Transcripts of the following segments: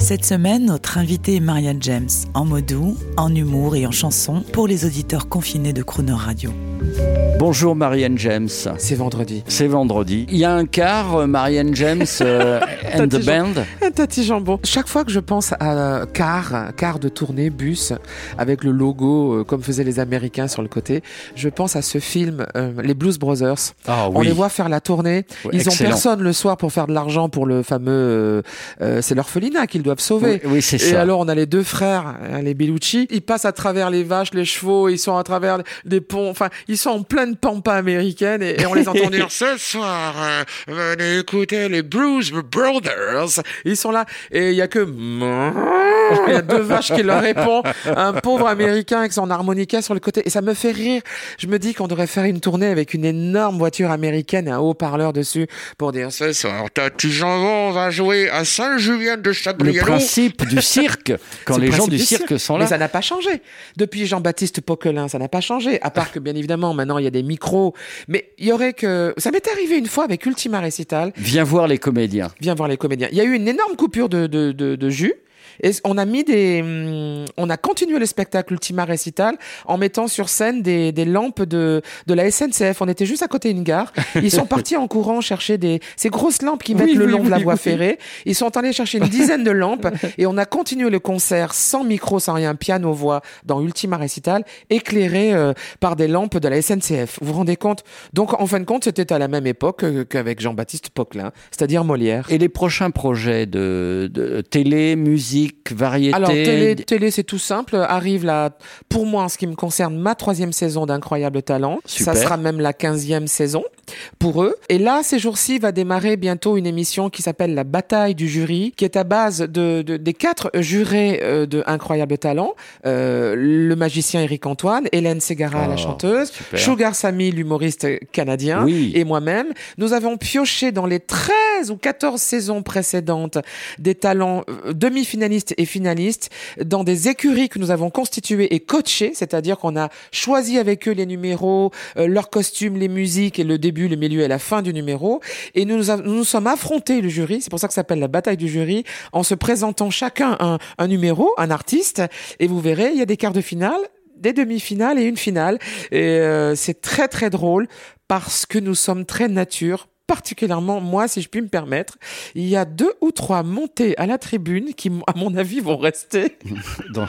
Cette semaine, notre invité est Marianne James, en mot doux, en humour et en chanson pour les auditeurs confinés de Crooner Radio. Bonjour Marianne James. C'est vendredi. C'est vendredi. Il y a un quart, euh, Marianne James euh, and the band. Un tati jambon. Chaque fois que je pense à car, car de tournée, bus, avec le logo euh, comme faisaient les Américains sur le côté, je pense à ce film, euh, les Blues Brothers. Ah On les voit faire la tournée. Ouais, Ils ont excellent. personne le soir pour faire de l'argent pour le fameux. euh, euh, c'est l'orphelinat qu'ils doivent sauver. Oui, oui, c'est Et ça. alors, on a les deux frères, hein, les Bellucci. Ils passent à travers les vaches, les chevaux, ils sont à travers des ponts. Enfin, ils sont en pleine pampa américaine et, et on les entend dire ce soir, euh, venez écouter les Bruce Brothers. Ils sont là et il y a que il y a deux vaches qui leur répondent. Un pauvre américain avec son harmonica sur le côté et ça me fait rire. Je me dis qu'on devrait faire une tournée avec une énorme voiture américaine et un haut-parleur dessus pour dire ce soir, Tati Jambon va jouer à Saint-Julien de Le Chabriano. principe du cirque, quand le les gens du cirque sont là. Mais ça n'a pas changé. Depuis Jean-Baptiste Poquelin, ça n'a pas changé. À part que, bien évidemment, maintenant, il y a des micros. Mais il y aurait que... Ça m'est arrivé une fois avec Ultima Recital. Viens voir les comédiens. Viens voir les comédiens. Il y a eu une énorme coupure de, de, de, de jus. Et on a mis des, hum, on a continué le spectacle Ultima Recital en mettant sur scène des, des lampes de, de la SNCF. On était juste à côté d'une gare. Ils sont partis en courant chercher des, ces grosses lampes qui mettent Oui, le oui, long de la voie oui. ferrée. Ils sont allés chercher une dizaine de lampes et on a continué le concert sans micro, sans rien, piano, voix dans Ultima Recital, éclairé euh, par des lampes de la SNCF. Vous vous rendez compte? Donc, en fin de compte, c'était à la même époque euh, qu'avec Jean-Baptiste Poquelin, c'est-à-dire Molière. Et les prochains projets de, de télé, musique, variété. Alors, télé, télé c'est tout simple. Arrive là, pour moi, en ce qui me concerne, ma troisième saison d'Incroyable Talent. Super. Ça sera même la quinzième saison pour eux. Et là, ces jours-ci, va démarrer bientôt une émission qui s'appelle La Bataille du jury, qui est à base de, de- des quatre jurés euh, de Incroyable Talent. Euh, le magicien Eric Antoine, Hélène Ségara, la Oh, chanteuse, super. Sugar Sammy, l'humoriste canadien, Oui. et moi-même. Nous avons pioché dans les 13 ou 14 saisons précédentes des talents euh, demi-finalistes et finalistes dans des écuries que nous avons constituées et coachées, c'est-à-dire qu'on a choisi avec eux les numéros, euh, leurs costumes, les musiques et le début, le milieu et la fin du numéro. Et nous nous, sommes affrontés, le jury, c'est pour ça que ça s'appelle la bataille du jury, en se présentant chacun un, un numéro, un artiste, et vous verrez, il y a des quarts de finale des demi-finales et une finale. Et euh, c'est très très drôle parce que nous sommes très nature. Particulièrement moi, si je puis me permettre, il y a deux ou trois montées à la tribune qui, à mon avis, vont rester dans,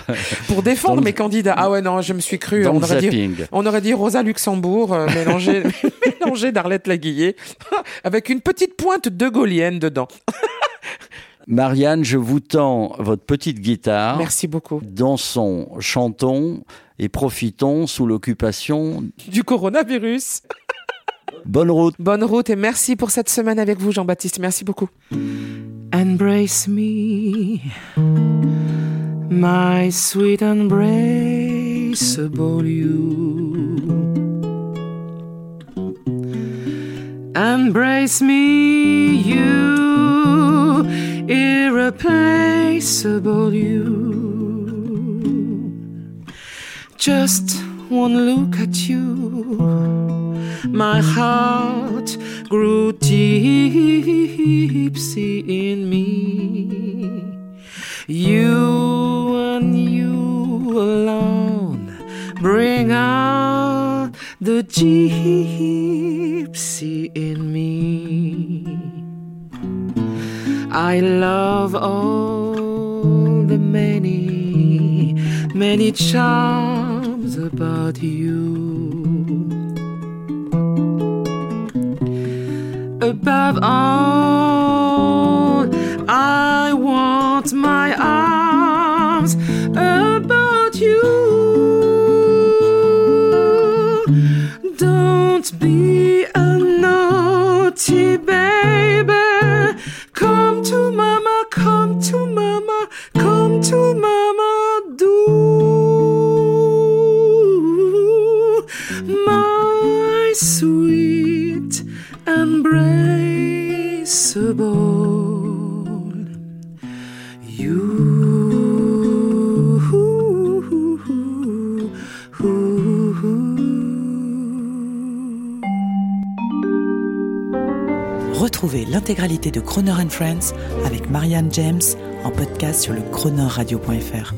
pour défendre Dans le- mes candidats. Ah ouais, non, je me suis cru. On aurait, dit, on aurait dit Rosa Luxembourg euh, mélangée mélangée d'Arlette Laguillet avec une petite pointe de Gaulienne dedans. Marianne, je vous tends votre petite guitare. Merci beaucoup. Dansons, chantons et profitons sous l'occupation. Du coronavirus. Bonne route. Bonne route et merci pour cette semaine avec vous, Jean-Baptiste. Merci beaucoup. Embrace me, my sweet embraceable you. Embrace me, you irreplaceable you. Just one look at you, my heart grew tipsy in me. You and you alone bring out the gypsy in me. I love all the many, many charms about you. Above all, I want my arms Retrouvez l'intégralité de Croner Friends avec Marianne James en podcast sur le cronerradio.fr.